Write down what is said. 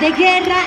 de guerra